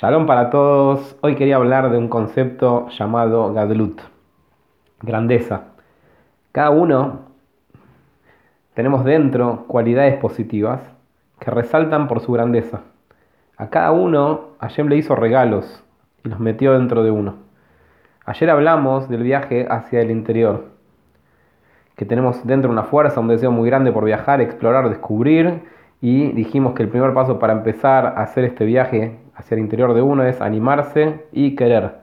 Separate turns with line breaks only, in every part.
Shalom para todos. Hoy quería hablar de un concepto llamado Gadlut, grandeza. Cada uno tenemos dentro cualidades positivas que resaltan por su grandeza. A cada uno Hashem le hizo regalos y los metió dentro de uno. Ayer hablamos del viaje hacia el interior, que tenemos dentro una fuerza, un deseo muy grande por viajar, explorar, descubrir, y dijimos que el primer paso para empezar a hacer este viaje hacia el interior de uno es animarse y querer.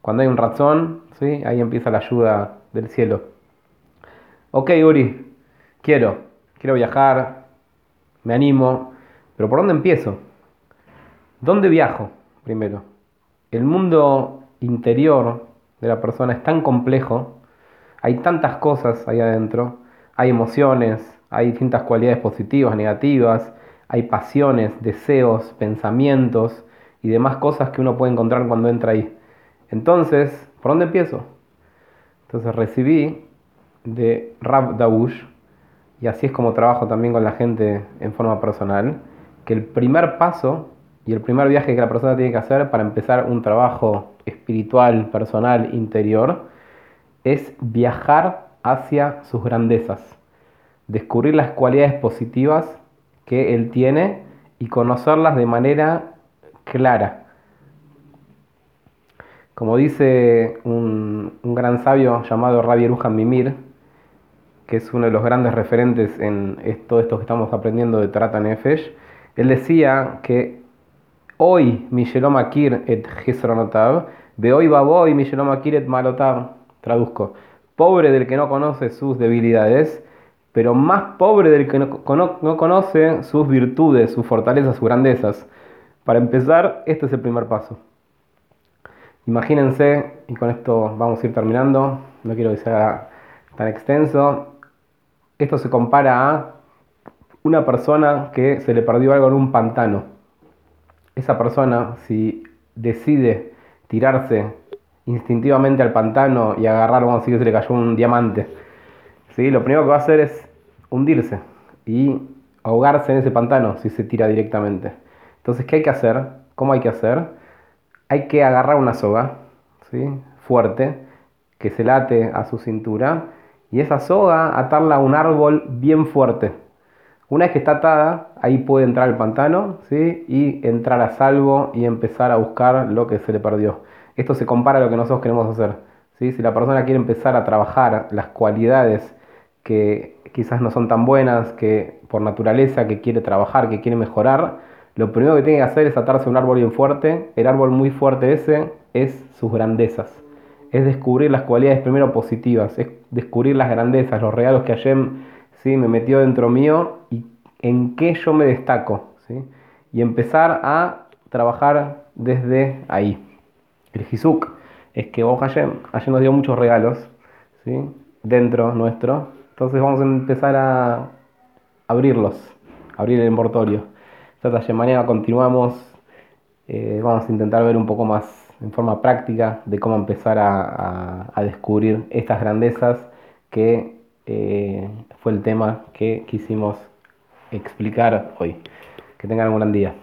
Cuando hay un razón, ¿sí? ahí empieza la ayuda del cielo. Ok, Uri, quiero, quiero viajar, me animo, pero ¿por dónde empiezo? ¿Dónde viajo primero? El mundo interior de la persona es tan complejo, hay tantas cosas ahí adentro, hay emociones, hay distintas cualidades positivas, negativas, hay pasiones, deseos, pensamientos y demás cosas que uno puede encontrar cuando entra ahí. Entonces, ¿por dónde empiezo? Entonces recibí de Rab Daush, y así es como trabajo también con la gente en forma personal, que el primer paso y el primer viaje que la persona tiene que hacer para empezar un trabajo espiritual, personal, interior, es viajar hacia sus grandezas, descubrir las cualidades positivas que él tiene y conocerlas de manera clara. Como dice un, gran sabio llamado Rabbi Erujan Mimir, que es uno de los grandes referentes en todo esto que estamos aprendiendo de Trata Nefesh, él decía que hoy Mishelom Akir et de hoy Baboy Mishelom Akir et Malotav, traduzco, pobre del que no conoce sus debilidades, pero más pobre del que no, conoce sus virtudes, sus fortalezas, sus grandezas. Para empezar, este es el primer paso. Imagínense, y con esto vamos a ir terminando, no quiero que sea tan extenso, esto se compara a una persona que se le perdió algo en un pantano. Esa persona, si decide tirarse instintivamente al pantano y agarrar, vamos a que se le cayó un diamante, ¿sí? lo primero que va a hacer es hundirse y ahogarse en ese pantano si se tira directamente. Entonces, ¿qué hay que hacer? ¿Cómo hay que hacer? Hay que agarrar una soga ¿sí? fuerte que se late a su cintura y esa soga atarla a un árbol bien fuerte. Una vez que está atada, ahí puede entrar al pantano ¿sí? y entrar a salvo y empezar a buscar lo que se le perdió. Esto se compara a lo que nosotros queremos hacer. ¿sí? Si la persona quiere empezar a trabajar las cualidades que quizás no son tan buenas, que por naturaleza, que quiere trabajar, que quiere mejorar, lo primero que tiene que hacer es atarse a un árbol bien fuerte. El árbol muy fuerte ese es sus grandezas. Es descubrir las cualidades primero positivas, es descubrir las grandezas, los regalos que Hashem ¿sí? me metió dentro mío y en qué yo me destaco. ¿sí? Y empezar a trabajar desde ahí. El Hizuk es que vos Hashem, Hashem nos dio muchos regalos ¿sí? dentro nuestro entonces vamos a empezar a abrirlos, abrir el envoltorio. Esta mañana continuamos, eh, vamos a intentar ver un poco más en forma práctica de cómo empezar a, descubrir estas grandezas que eh, fue el tema que quisimos explicar hoy. Que tengan un gran día.